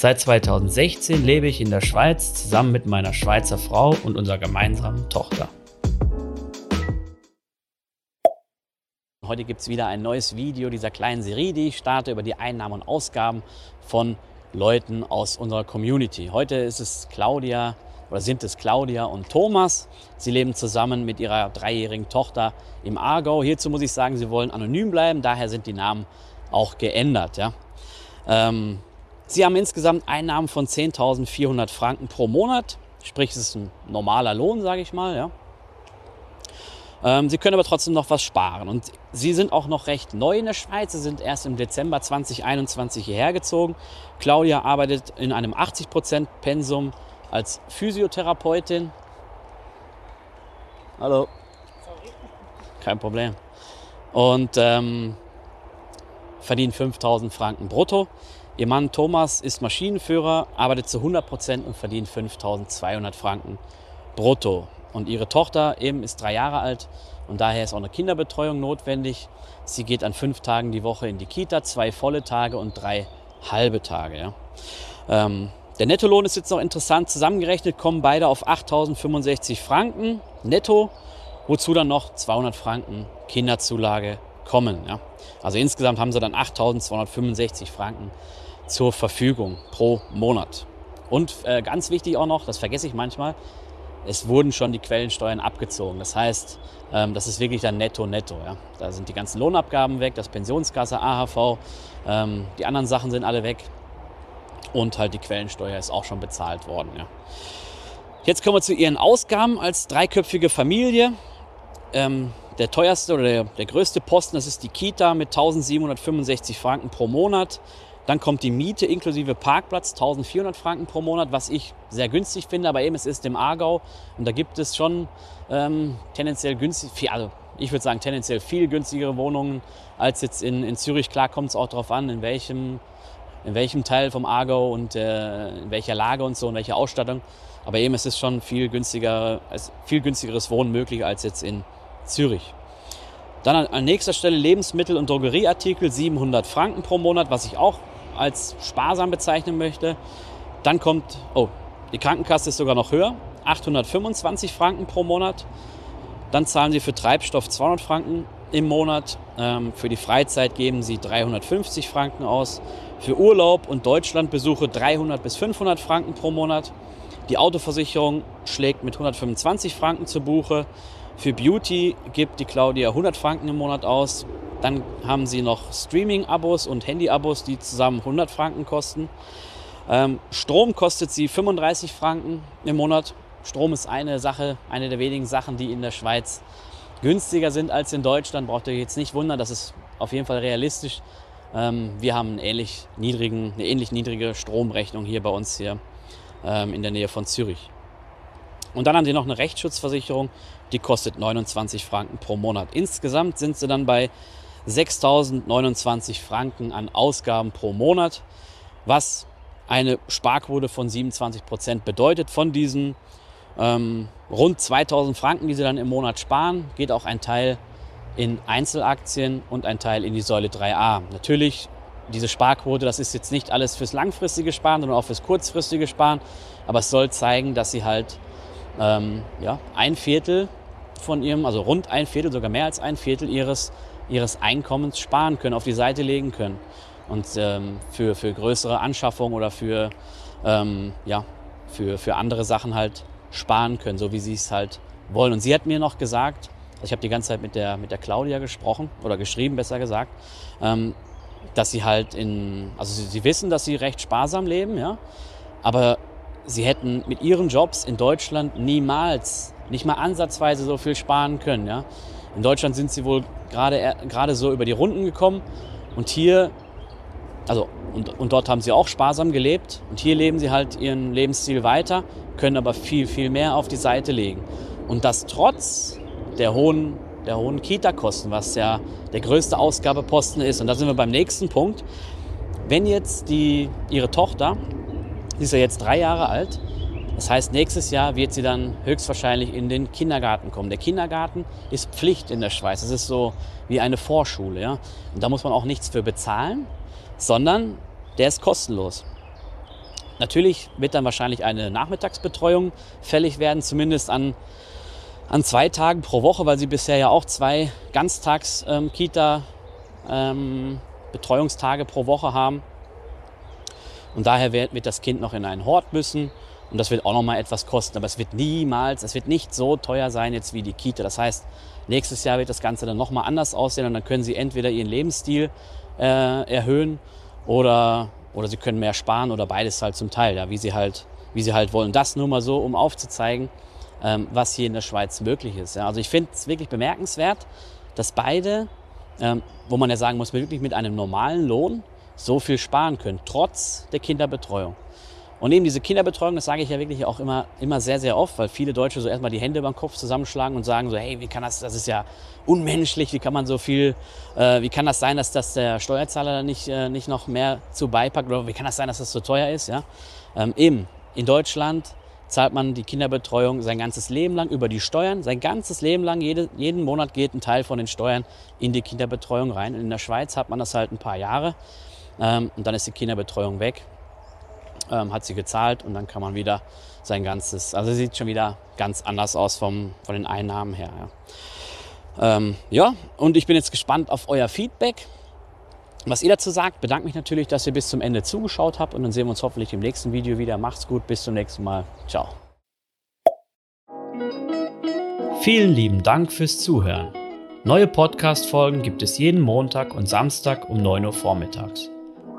Seit 2016 lebe ich in der Schweiz zusammen mit meiner Schweizer Frau und unserer gemeinsamen Tochter. Heute gibt es wieder ein neues Video dieser kleinen Serie, die ich starte über die Einnahmen und Ausgaben von Leuten aus unserer Community. Heute ist es Claudia oder sind es Claudia und Thomas. Sie leben zusammen mit ihrer dreijährigen Tochter im Aargau. Hierzu muss ich sagen, sie wollen anonym bleiben, daher sind die Namen auch geändert. Ja. Ähm, sie haben insgesamt Einnahmen von 10.400 Franken pro Monat, sprich es ist ein normaler Lohn, sage ich mal. Ja. Ähm, sie können aber trotzdem noch was sparen. Und Sie sind auch noch recht neu in der Schweiz. Sie sind erst im Dezember 2021 hierher gezogen. Claudia arbeitet in einem 80% Pensum als Physiotherapeutin. Hallo. Kein Problem. Und ähm, verdient 5000 Franken brutto. Ihr Mann Thomas ist Maschinenführer, arbeitet zu 100% und verdient 5200 Franken brutto. Und ihre Tochter eben ist drei Jahre alt und daher ist auch eine Kinderbetreuung notwendig. Sie geht an fünf Tagen die Woche in die Kita, zwei volle Tage und drei halbe Tage. Ja. Ähm, der Nettolohn ist jetzt noch interessant. Zusammengerechnet kommen beide auf 8.065 Franken netto, wozu dann noch 200 Franken Kinderzulage kommen. Ja. Also insgesamt haben sie dann 8.265 Franken zur Verfügung pro Monat. Und äh, ganz wichtig auch noch, das vergesse ich manchmal, es wurden schon die Quellensteuern abgezogen. Das heißt, ähm, das ist wirklich dann netto, netto. Ja. Da sind die ganzen Lohnabgaben weg, das Pensionskasse, AHV, ähm, die anderen Sachen sind alle weg und halt die Quellensteuer ist auch schon bezahlt worden. Ja. Jetzt kommen wir zu Ihren Ausgaben als dreiköpfige Familie. Ähm, der teuerste oder der, der größte Posten, das ist die Kita mit 1765 Franken pro Monat. Dann kommt die Miete inklusive Parkplatz, 1400 Franken pro Monat, was ich sehr günstig finde. Aber eben, es ist im Aargau und da gibt es schon ähm, tendenziell günstig, also ich würde sagen tendenziell viel günstigere Wohnungen als jetzt in, in Zürich. Klar kommt es auch darauf an, in welchem, in welchem Teil vom Aargau und äh, in welcher Lage und so und welche Ausstattung. Aber eben, es ist schon viel, günstiger, viel günstigeres Wohnen möglich als jetzt in Zürich. Dann an, an nächster Stelle Lebensmittel- und Drogerieartikel, 700 Franken pro Monat, was ich auch als sparsam bezeichnen möchte. Dann kommt, oh, die Krankenkasse ist sogar noch höher, 825 Franken pro Monat. Dann zahlen Sie für Treibstoff 200 Franken im Monat. Ähm, für die Freizeit geben Sie 350 Franken aus. Für Urlaub und Deutschlandbesuche 300 bis 500 Franken pro Monat. Die Autoversicherung schlägt mit 125 Franken zu Buche. Für Beauty gibt die Claudia 100 Franken im Monat aus. Dann haben sie noch Streaming-Abos und Handy-Abos, die zusammen 100 Franken kosten. Ähm, Strom kostet sie 35 Franken im Monat. Strom ist eine Sache, eine der wenigen Sachen, die in der Schweiz günstiger sind als in Deutschland. Braucht ihr jetzt nicht wundern, das ist auf jeden Fall realistisch. Ähm, wir haben einen ähnlich niedrigen, eine ähnlich niedrige Stromrechnung hier bei uns hier ähm, in der Nähe von Zürich. Und dann haben sie noch eine Rechtsschutzversicherung, die kostet 29 Franken pro Monat. Insgesamt sind sie dann bei 6.029 Franken an Ausgaben pro Monat, was eine Sparquote von 27 Prozent bedeutet. Von diesen ähm, rund 2.000 Franken, die sie dann im Monat sparen, geht auch ein Teil in Einzelaktien und ein Teil in die Säule 3a. Natürlich, diese Sparquote, das ist jetzt nicht alles fürs langfristige Sparen, sondern auch fürs kurzfristige Sparen. Aber es soll zeigen, dass sie halt ähm, ja, ein Viertel von ihrem, also rund ein Viertel, sogar mehr als ein Viertel ihres ihres Einkommens sparen können, auf die Seite legen können. Und ähm, für, für größere Anschaffungen oder für, ähm, ja, für, für andere Sachen halt sparen können, so wie sie es halt wollen. Und sie hat mir noch gesagt, ich habe die ganze Zeit mit der, mit der Claudia gesprochen oder geschrieben, besser gesagt, ähm, dass sie halt in, also sie, sie, wissen, dass sie recht sparsam leben, ja, aber sie hätten mit ihren Jobs in Deutschland niemals, nicht mal ansatzweise so viel sparen können, ja. In Deutschland sind sie wohl gerade, so über die Runden gekommen. Und hier also und, und dort haben sie auch sparsam gelebt und hier leben sie halt ihren Lebensstil weiter, können aber viel, viel mehr auf die Seite legen. Und das trotz der hohen, der hohen Kita-Kosten, was ja der größte Ausgabeposten ist. Und da sind wir beim nächsten Punkt. Wenn jetzt die, ihre Tochter, die ist ja jetzt drei Jahre alt, das heißt, nächstes Jahr wird sie dann höchstwahrscheinlich in den Kindergarten kommen. Der Kindergarten ist Pflicht in der Schweiz. Das ist so wie eine Vorschule. Ja? Und da muss man auch nichts für bezahlen, sondern der ist kostenlos. Natürlich wird dann wahrscheinlich eine Nachmittagsbetreuung fällig werden, zumindest an, an zwei Tagen pro Woche, weil sie bisher ja auch zwei Ganztags-Kita-Betreuungstage ähm, pro Woche haben. Und daher wird, das Kind noch in einen Hort müssen. Und das wird auch noch mal etwas kosten. Aber es wird niemals, es wird nicht so teuer sein jetzt wie die Kita. Das heißt, nächstes Jahr wird das Ganze dann noch mal anders aussehen. Und dann können Sie entweder Ihren Lebensstil äh, erhöhen oder oder sie können mehr sparen oder beides halt zum Teil, ja, wie sie halt, wie sie halt wollen. Das nur mal so, um aufzuzeigen, ähm, was hier in der Schweiz möglich ist. Ja. Also ich finde es wirklich bemerkenswert, dass beide, ähm, wo man ja sagen muss, wirklich mit einem normalen Lohn so viel sparen können, trotz der Kinderbetreuung. Und eben diese Kinderbetreuung, das sage ich ja wirklich auch immer, immer sehr, sehr oft, weil viele Deutsche so erstmal die Hände beim Kopf zusammenschlagen und sagen so, hey, wie kann das, das ist ja unmenschlich, wie kann man so viel, äh, wie kann das sein, dass das der Steuerzahler nicht, äh, nicht noch mehr zu beipackt oder wie kann das sein, dass das so teuer ist, ja? Ähm, eben, in Deutschland zahlt man die Kinderbetreuung sein ganzes Leben lang über die Steuern. Sein ganzes Leben lang, jede, jeden Monat geht ein Teil von den Steuern in die Kinderbetreuung rein. Und in der Schweiz hat man das halt ein paar Jahre ähm, und dann ist die Kinderbetreuung weg ähm, hat sie gezahlt und dann kann man wieder sein ganzes, also sieht schon wieder ganz anders aus vom, von den Einnahmen her. Ja. Ähm, ja, und ich bin jetzt gespannt auf euer Feedback, was ihr dazu sagt. Bedanke mich natürlich, dass ihr bis zum Ende zugeschaut habt und dann sehen wir uns hoffentlich im nächsten Video wieder. Macht's gut, bis zum nächsten Mal. Ciao. Vielen lieben Dank fürs Zuhören. Neue Podcast-Folgen gibt es jeden Montag und Samstag um 9 Uhr vormittags.